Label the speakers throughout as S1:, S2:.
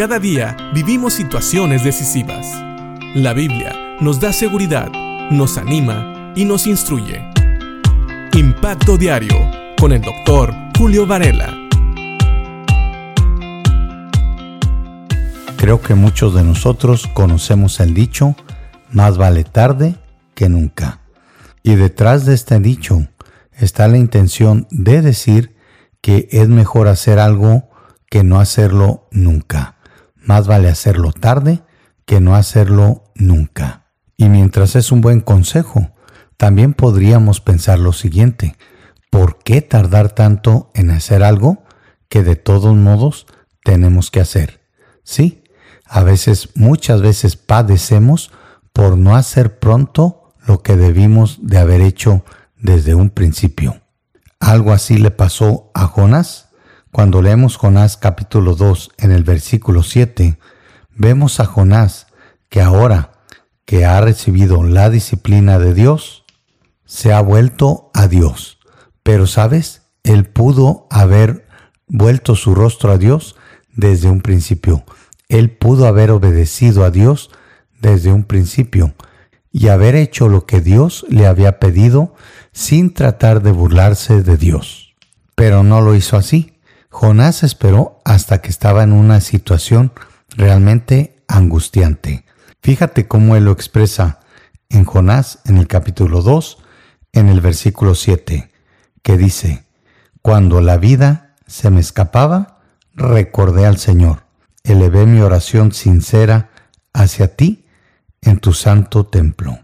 S1: Cada día vivimos situaciones decisivas. La Biblia nos da seguridad, nos anima y nos instruye. Impacto Diario con el doctor Julio Varela.
S2: Creo que muchos de nosotros conocemos el dicho, más vale tarde que nunca. Y detrás de este dicho está la intención de decir que es mejor hacer algo que no hacerlo nunca. Más vale hacerlo tarde que no hacerlo nunca. Y mientras es un buen consejo, también podríamos pensar lo siguiente. ¿Por qué tardar tanto en hacer algo que de todos modos tenemos que hacer? Sí, a veces, muchas veces padecemos por no hacer pronto lo que debimos de haber hecho desde un principio. Algo así le pasó a Jonás cuando leemos Jonás capítulo 2 en el versículo 7, vemos a Jonás que ahora que ha recibido la disciplina de Dios, se ha vuelto a Dios. Pero sabes, él pudo haber vuelto su rostro a Dios desde un principio. Él pudo haber obedecido a Dios desde un principio y haber hecho lo que Dios le había pedido sin tratar de burlarse de Dios. Pero no lo hizo así. Jonás esperó hasta que estaba en una situación realmente angustiante. Fíjate cómo él lo expresa en Jonás en el capítulo 2, en el versículo 7, que dice, Cuando la vida se me escapaba, recordé al Señor, elevé mi oración sincera hacia ti en tu santo templo.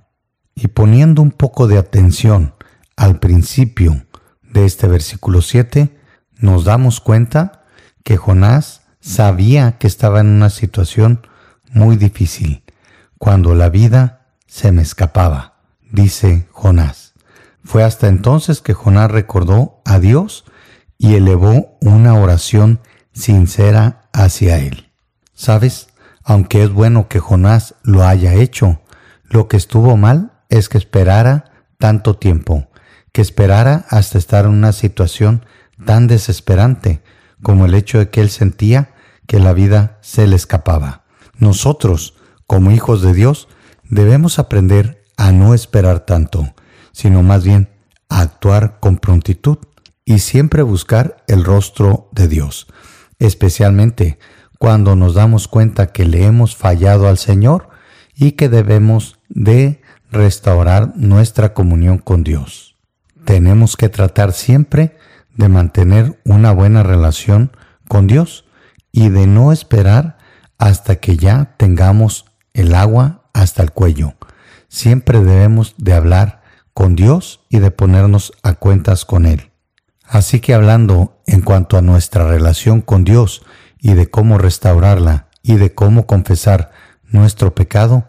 S2: Y poniendo un poco de atención al principio de este versículo 7, nos damos cuenta que Jonás sabía que estaba en una situación muy difícil, cuando la vida se me escapaba, dice Jonás. Fue hasta entonces que Jonás recordó a Dios y elevó una oración sincera hacia él. ¿Sabes? Aunque es bueno que Jonás lo haya hecho, lo que estuvo mal es que esperara tanto tiempo, que esperara hasta estar en una situación tan desesperante como el hecho de que él sentía que la vida se le escapaba. Nosotros, como hijos de Dios, debemos aprender a no esperar tanto, sino más bien a actuar con prontitud y siempre buscar el rostro de Dios, especialmente cuando nos damos cuenta que le hemos fallado al Señor y que debemos de restaurar nuestra comunión con Dios. Tenemos que tratar siempre de mantener una buena relación con Dios y de no esperar hasta que ya tengamos el agua hasta el cuello. Siempre debemos de hablar con Dios y de ponernos a cuentas con Él. Así que hablando en cuanto a nuestra relación con Dios y de cómo restaurarla y de cómo confesar nuestro pecado,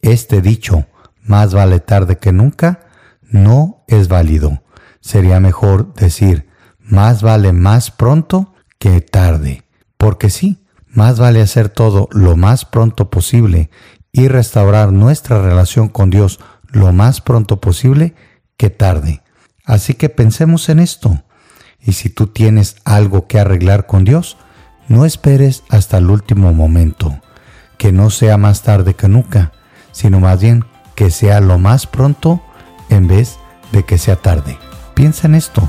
S2: este dicho, más vale tarde que nunca, no es válido. Sería mejor decir, más vale más pronto que tarde. Porque sí, más vale hacer todo lo más pronto posible y restaurar nuestra relación con Dios lo más pronto posible que tarde. Así que pensemos en esto. Y si tú tienes algo que arreglar con Dios, no esperes hasta el último momento. Que no sea más tarde que nunca, sino más bien que sea lo más pronto en vez de que sea tarde. Piensa en esto